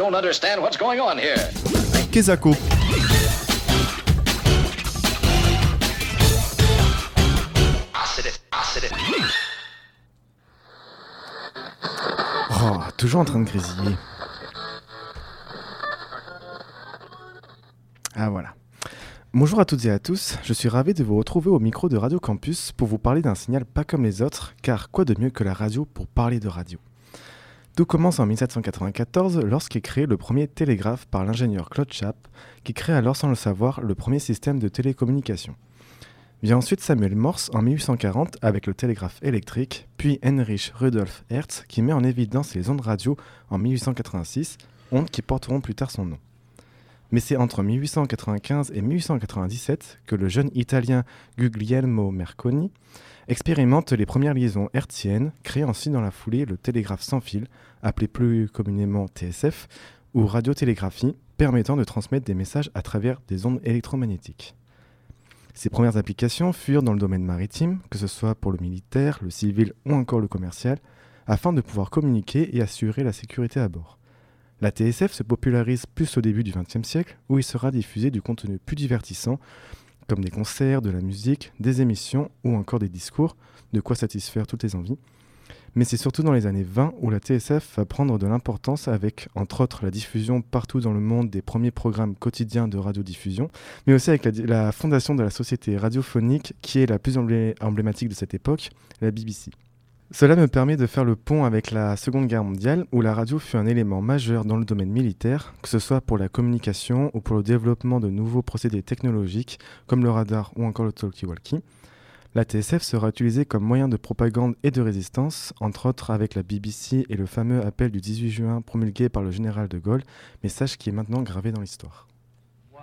don't understand what's going on here. Kezako. Oh, toujours en train de grésiller. Ah voilà. Bonjour à toutes et à tous, je suis ravi de vous retrouver au micro de Radio Campus pour vous parler d'un signal pas comme les autres, car quoi de mieux que la radio pour parler de radio? Tout commence en 1794 lorsqu'est créé le premier télégraphe par l'ingénieur Claude Chappe, qui crée alors sans le savoir le premier système de télécommunication. Vient ensuite Samuel Morse en 1840 avec le télégraphe électrique, puis Heinrich Rudolf Hertz qui met en évidence les ondes radio en 1886, ondes qui porteront plus tard son nom. Mais c'est entre 1895 et 1897 que le jeune Italien Guglielmo Merconi expérimente les premières liaisons hertziennes, créant ainsi dans la foulée le télégraphe sans fil, appelé plus communément TSF, ou radiotélégraphie, permettant de transmettre des messages à travers des ondes électromagnétiques. Ses premières applications furent dans le domaine maritime, que ce soit pour le militaire, le civil ou encore le commercial, afin de pouvoir communiquer et assurer la sécurité à bord. La TSF se popularise plus au début du XXe siècle, où il sera diffusé du contenu plus divertissant, comme des concerts, de la musique, des émissions ou encore des discours, de quoi satisfaire toutes les envies. Mais c'est surtout dans les années 20 où la TSF va prendre de l'importance avec, entre autres, la diffusion partout dans le monde des premiers programmes quotidiens de radiodiffusion, mais aussi avec la, la fondation de la société radiophonique qui est la plus emblématique de cette époque, la BBC. Cela me permet de faire le pont avec la Seconde Guerre mondiale, où la radio fut un élément majeur dans le domaine militaire, que ce soit pour la communication ou pour le développement de nouveaux procédés technologiques comme le radar ou encore le talkie-walkie. La TSF sera utilisée comme moyen de propagande et de résistance, entre autres avec la BBC et le fameux appel du 18 juin promulgué par le général de Gaulle, message qui est maintenant gravé dans l'histoire. Moi,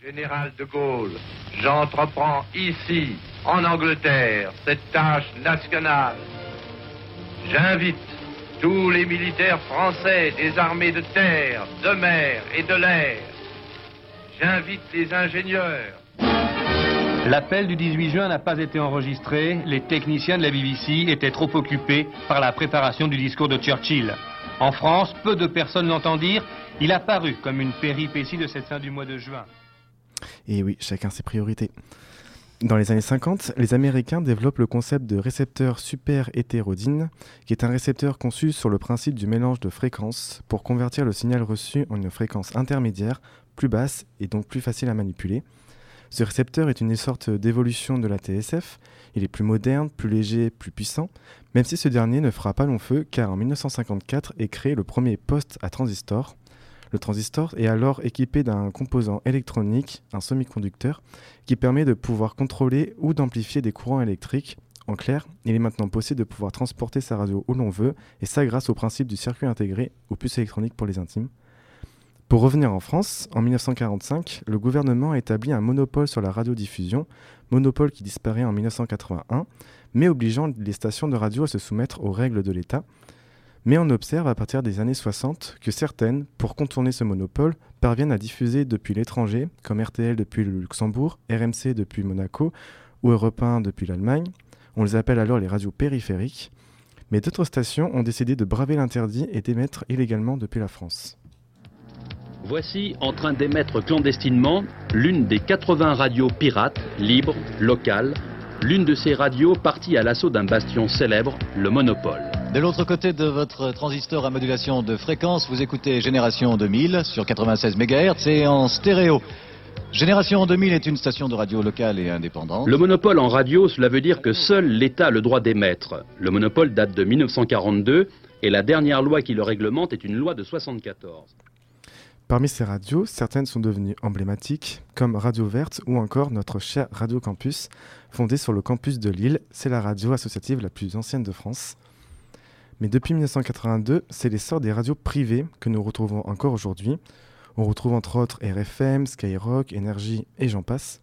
général de Gaulle, j'entreprends ici, en Angleterre, cette tâche nationale. J'invite tous les militaires français des armées de terre, de mer et de l'air. J'invite les ingénieurs, L'appel du 18 juin n'a pas été enregistré. Les techniciens de la BBC étaient trop occupés par la préparation du discours de Churchill. En France, peu de personnes l'entendirent. Il a paru comme une péripétie de cette fin du mois de juin. Et oui, chacun ses priorités. Dans les années 50, les Américains développent le concept de récepteur super hétérodyne, qui est un récepteur conçu sur le principe du mélange de fréquences pour convertir le signal reçu en une fréquence intermédiaire, plus basse et donc plus facile à manipuler. Ce récepteur est une sorte d'évolution de la TSF. Il est plus moderne, plus léger, plus puissant, même si ce dernier ne fera pas long feu car en 1954 est créé le premier poste à transistor. Le transistor est alors équipé d'un composant électronique, un semi-conducteur, qui permet de pouvoir contrôler ou d'amplifier des courants électriques. En clair, il est maintenant possible de pouvoir transporter sa radio où l'on veut, et ça grâce au principe du circuit intégré ou puce électronique pour les intimes. Pour revenir en France, en 1945, le gouvernement a établi un monopole sur la radiodiffusion, monopole qui disparaît en 1981, mais obligeant les stations de radio à se soumettre aux règles de l'État. Mais on observe à partir des années 60 que certaines, pour contourner ce monopole, parviennent à diffuser depuis l'étranger, comme RTL depuis le Luxembourg, RMC depuis Monaco ou Europe 1 depuis l'Allemagne. On les appelle alors les radios périphériques. Mais d'autres stations ont décidé de braver l'interdit et d'émettre illégalement depuis la France. Voici en train d'émettre clandestinement l'une des 80 radios pirates, libres, locales, l'une de ces radios partie à l'assaut d'un bastion célèbre, le Monopole. De l'autre côté de votre transistor à modulation de fréquence, vous écoutez Génération 2000 sur 96 MHz et en stéréo. Génération 2000 est une station de radio locale et indépendante. Le monopole en radio, cela veut dire que seul l'État a le droit d'émettre. Le monopole date de 1942 et la dernière loi qui le réglemente est une loi de 1974. Parmi ces radios, certaines sont devenues emblématiques, comme Radio Verte ou encore notre cher Radio Campus, fondée sur le campus de Lille. C'est la radio associative la plus ancienne de France. Mais depuis 1982, c'est l'essor des radios privées que nous retrouvons encore aujourd'hui. On retrouve entre autres RFM, Skyrock, Énergie et j'en passe.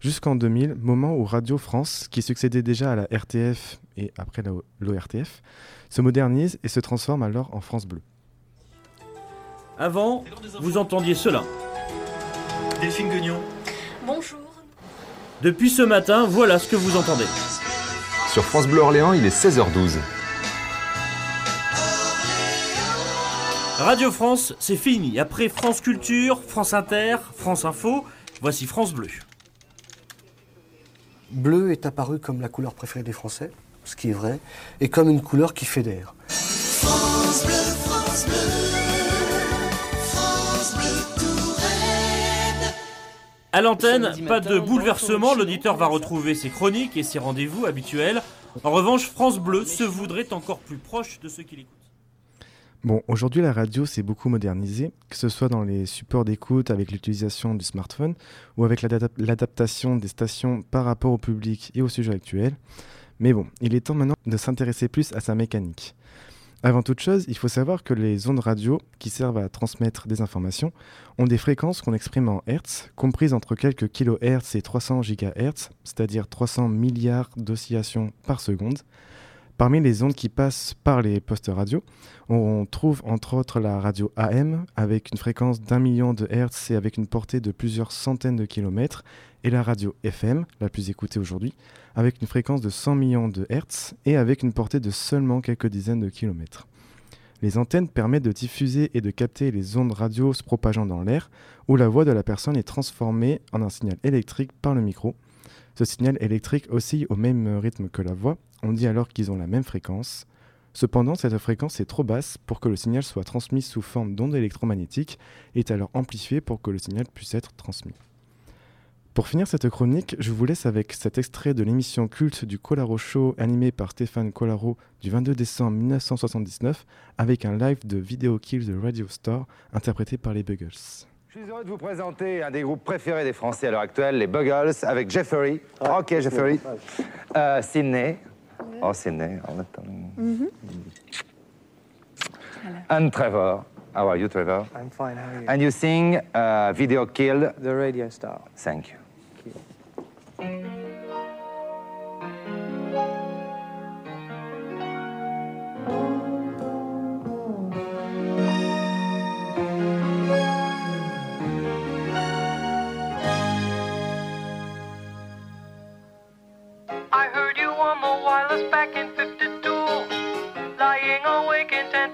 Jusqu'en 2000, moment où Radio France, qui succédait déjà à la RTF et après l'ORTF, se modernise et se transforme alors en France Bleu. Avant, vous entendiez cela. Delphine Guignon. Bonjour. Depuis ce matin, voilà ce que vous entendez. Sur France Bleu Orléans, il est 16h12. Radio France, c'est fini. Après France Culture, France Inter, France Info, voici France Bleu. Bleu est apparu comme la couleur préférée des Français, ce qui est vrai, et comme une couleur qui fédère. France Bleu, France Bleu, France Bleu Touraine. À l'antenne, pas de bouleversement, l'auditeur va retrouver ses chroniques et ses rendez-vous habituels. En revanche, France Bleu se voudrait encore plus proche de ceux qui l'écoutent. Bon, aujourd'hui, la radio s'est beaucoup modernisée, que ce soit dans les supports d'écoute avec l'utilisation du smartphone ou avec l'adap- l'adaptation des stations par rapport au public et au sujet actuel. Mais bon, il est temps maintenant de s'intéresser plus à sa mécanique. Avant toute chose, il faut savoir que les ondes radio, qui servent à transmettre des informations, ont des fréquences qu'on exprime en Hertz, comprises entre quelques kilohertz et 300 gigahertz, c'est-à-dire 300 milliards d'oscillations par seconde. Parmi les ondes qui passent par les postes radio, on trouve entre autres la radio AM avec une fréquence d'un million de hertz et avec une portée de plusieurs centaines de kilomètres, et la radio FM, la plus écoutée aujourd'hui, avec une fréquence de 100 millions de hertz et avec une portée de seulement quelques dizaines de kilomètres. Les antennes permettent de diffuser et de capter les ondes radio se propageant dans l'air, où la voix de la personne est transformée en un signal électrique par le micro. Ce signal électrique oscille au même rythme que la voix, on dit alors qu'ils ont la même fréquence. Cependant, cette fréquence est trop basse pour que le signal soit transmis sous forme d'ondes électromagnétiques et est alors amplifié pour que le signal puisse être transmis. Pour finir cette chronique, je vous laisse avec cet extrait de l'émission culte du Colaro Show animé par Stéphane Colaro du 22 décembre 1979 avec un live de Video Kill the Radio Star interprété par les Buggles. Je suis heureux de vous présenter un des groupes préférés des Français à l'heure actuelle, les Buggles, avec Jeffery. ok, Jeffery. Euh, Sydney. Oh, Sydney. on attend. And Trevor. How are you, Trevor? I'm fine, how are you? And you sing uh, Video Kill. The radio star. Thank you. I